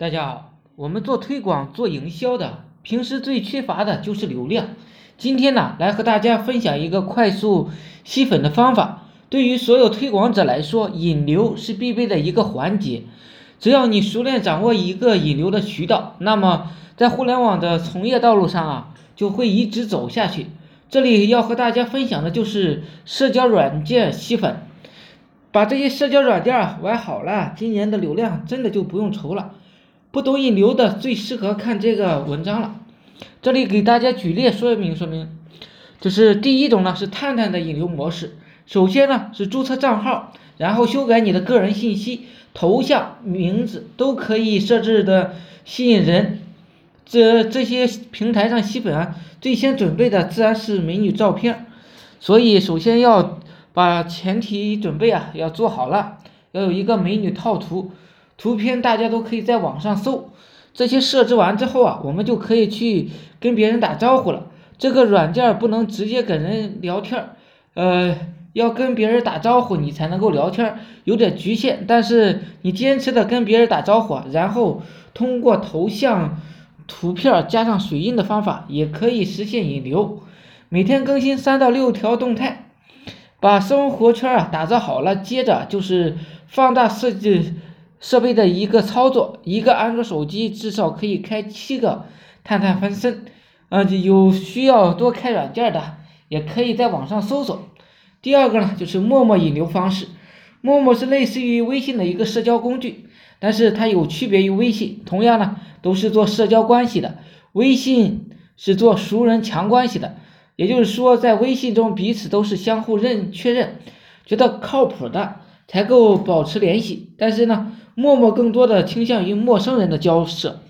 大家好，我们做推广、做营销的，平时最缺乏的就是流量。今天呢，来和大家分享一个快速吸粉的方法。对于所有推广者来说，引流是必备的一个环节。只要你熟练掌握一个引流的渠道，那么在互联网的从业道路上啊，就会一直走下去。这里要和大家分享的就是社交软件吸粉，把这些社交软件玩好了，今年的流量真的就不用愁了。不懂引流的最适合看这个文章了。这里给大家举例说明说明，就是第一种呢是探探的引流模式。首先呢是注册账号，然后修改你的个人信息，头像、名字都可以设置的吸引人。这这些平台上吸粉啊，最先准备的自然是美女照片。所以首先要把前提准备啊要做好了，要有一个美女套图。图片大家都可以在网上搜，这些设置完之后啊，我们就可以去跟别人打招呼了。这个软件不能直接跟人聊天，呃，要跟别人打招呼你才能够聊天，有点局限。但是你坚持的跟别人打招呼，然后通过头像、图片加上水印的方法，也可以实现引流。每天更新三到六条动态，把生活圈啊打造好了，接着就是放大设计。设备的一个操作，一个安卓手机至少可以开七个探探分身，呃，有需要多开软件的，也可以在网上搜索。第二个呢，就是陌陌引流方式，陌陌是类似于微信的一个社交工具，但是它有区别于微信，同样呢都是做社交关系的，微信是做熟人强关系的，也就是说在微信中彼此都是相互认确认，觉得靠谱的才够保持联系，但是呢。陌陌更多的倾向于陌生人的交涉，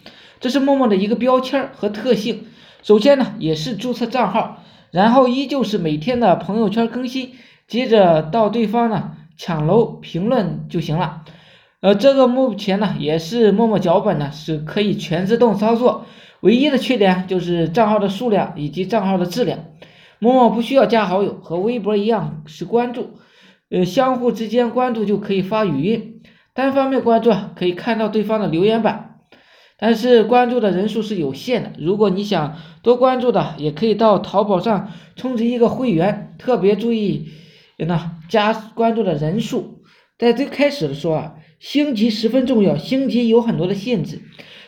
这是陌陌的一个标签和特性。首先呢，也是注册账号，然后依旧是每天的朋友圈更新，接着到对方呢抢楼评论就行了。呃，这个目前呢也是陌陌脚本呢是可以全自动操作，唯一的缺点就是账号的数量以及账号的质量。陌陌不需要加好友，和微博一样是关注，呃，相互之间关注就可以发语音。单方面关注可以看到对方的留言板，但是关注的人数是有限的。如果你想多关注的，也可以到淘宝上充值一个会员。特别注意，那加关注的人数，在最开始的时候啊，星级十分重要。星级有很多的限制，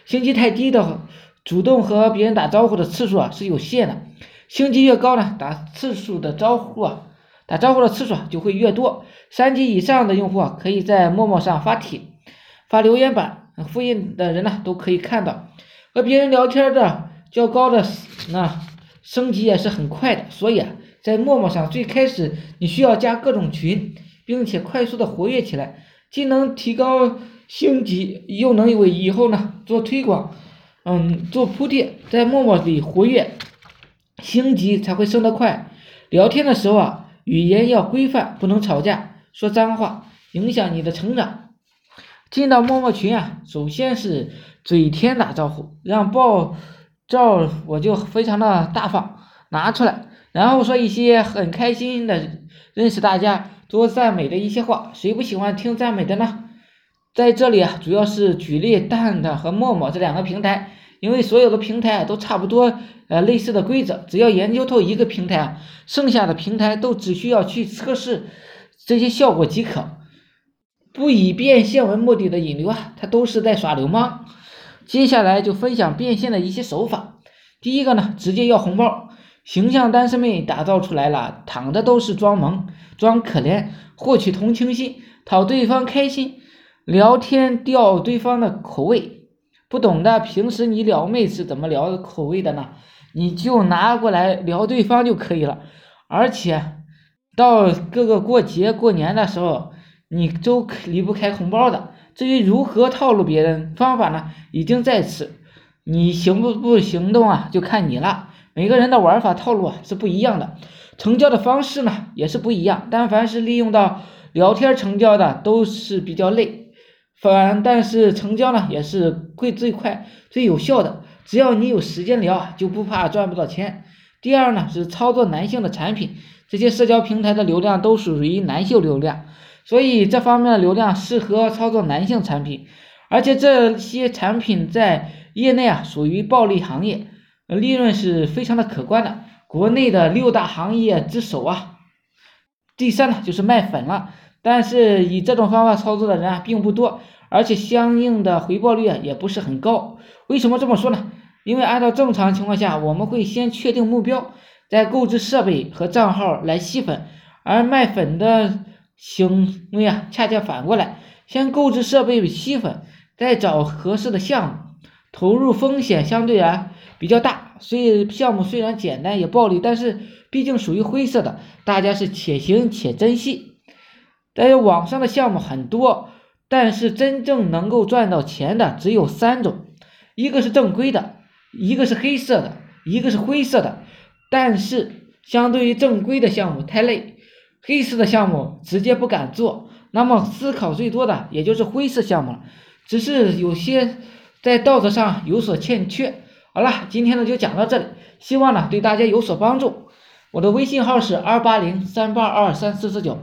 星级太低的，主动和别人打招呼的次数啊是有限的。星级越高呢，打次数的招呼啊。打招呼的次数就会越多。三级以上的用户啊，可以在陌陌上发帖、发留言板，复印的人呢都可以看到。和别人聊天的较高的那升级也是很快的。所以啊，在陌陌上最开始你需要加各种群，并且快速的活跃起来，既能提高星级，又能为以后呢做推广，嗯，做铺垫。在陌陌里活跃，星级才会升得快。聊天的时候啊。语言要规范，不能吵架、说脏话，影响你的成长。进到陌陌群啊，首先是嘴甜打招呼，让爆照我就非常的大方，拿出来，然后说一些很开心的认识大家、多赞美的一些话。谁不喜欢听赞美的呢？在这里啊，主要是举例蛋蛋和陌陌这两个平台。因为所有的平台都差不多，呃，类似的规则，只要研究透一个平台啊，剩下的平台都只需要去测试这些效果即可。不以变现为目的的引流啊，它都是在耍流氓。接下来就分享变现的一些手法。第一个呢，直接要红包，形象单身妹打造出来了，躺着都是装萌、装可怜，获取同情心，讨对方开心，聊天吊对方的口味。不懂的，平时你撩妹是怎么撩口味的呢？你就拿过来撩对方就可以了。而且到各个过节过年的时候，你都离不开红包的。至于如何套路别人，方法呢已经在此，你行不不行动啊，就看你了。每个人的玩法套路啊是不一样的，成交的方式呢也是不一样。但凡是利用到聊天成交的，都是比较累。反，但是成交呢也是会最快最有效的，只要你有时间聊，就不怕赚不到钱。第二呢是操作男性的产品，这些社交平台的流量都属于男性流量，所以这方面的流量适合操作男性产品。而且这些产品在业内啊属于暴利行业，利润是非常的可观的，国内的六大行业之首啊。第三呢就是卖粉了，但是以这种方法操作的人啊并不多，而且相应的回报率啊也不是很高。为什么这么说呢？因为按照正常情况下，我们会先确定目标，再购置设备和账号来吸粉，而卖粉的行为啊恰恰反过来，先购置设备吸粉，再找合适的项目，投入风险相对啊比较大，所以项目虽然简单也暴利，但是。毕竟属于灰色的，大家是且行且珍惜。但是网上的项目很多，但是真正能够赚到钱的只有三种：一个是正规的，一个是黑色的，一个是灰色的。但是相对于正规的项目太累，黑色的项目直接不敢做。那么思考最多的也就是灰色项目了，只是有些在道德上有所欠缺。好了，今天呢就讲到这里，希望呢对大家有所帮助。我的微信号是二八零三八二三四四九。